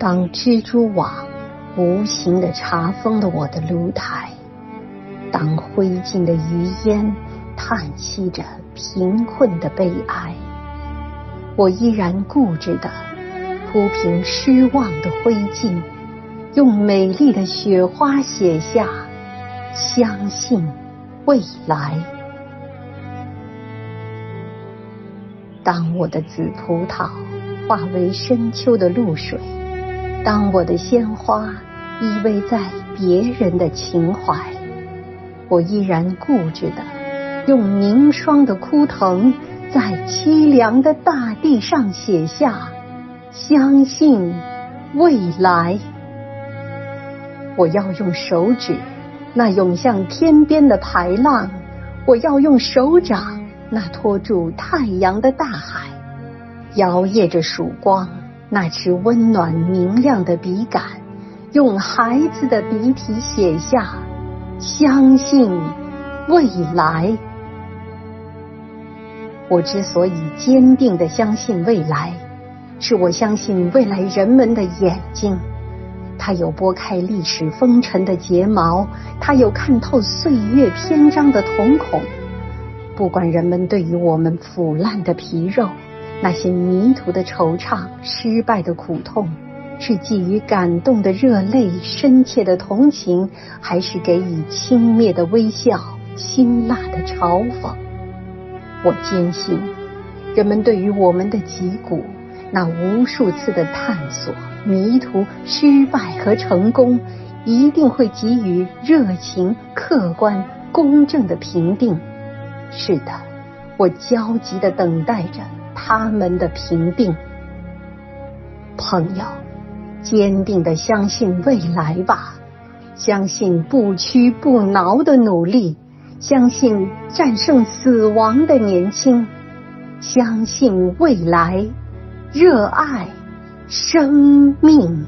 当蜘蛛网无形的查封了我的炉台，当灰烬的余烟叹息着贫困的悲哀，我依然固执地铺平失望的灰烬，用美丽的雪花写下相信未来。当我的紫葡萄化为深秋的露水，当我的鲜花依偎在别人的情怀，我依然固执的用凝霜的枯藤，在凄凉的大地上写下相信未来。我要用手指那涌向天边的排浪，我要用手掌。那托住太阳的大海，摇曳着曙光；那支温暖明亮的笔杆，用孩子的笔体写下相信未来。我之所以坚定的相信未来，是我相信未来人们的眼睛，它有拨开历史风尘的睫毛，它有看透岁月篇章的瞳孔。不管人们对于我们腐烂的皮肉、那些迷途的惆怅、失败的苦痛，是寄予感动的热泪、深切的同情，还是给予轻蔑的微笑、辛辣的嘲讽，我坚信，人们对于我们的脊骨那无数次的探索、迷途、失败和成功，一定会给予热情、客观、公正的评定。是的，我焦急的等待着他们的评定。朋友，坚定的相信未来吧，相信不屈不挠的努力，相信战胜死亡的年轻，相信未来，热爱生命。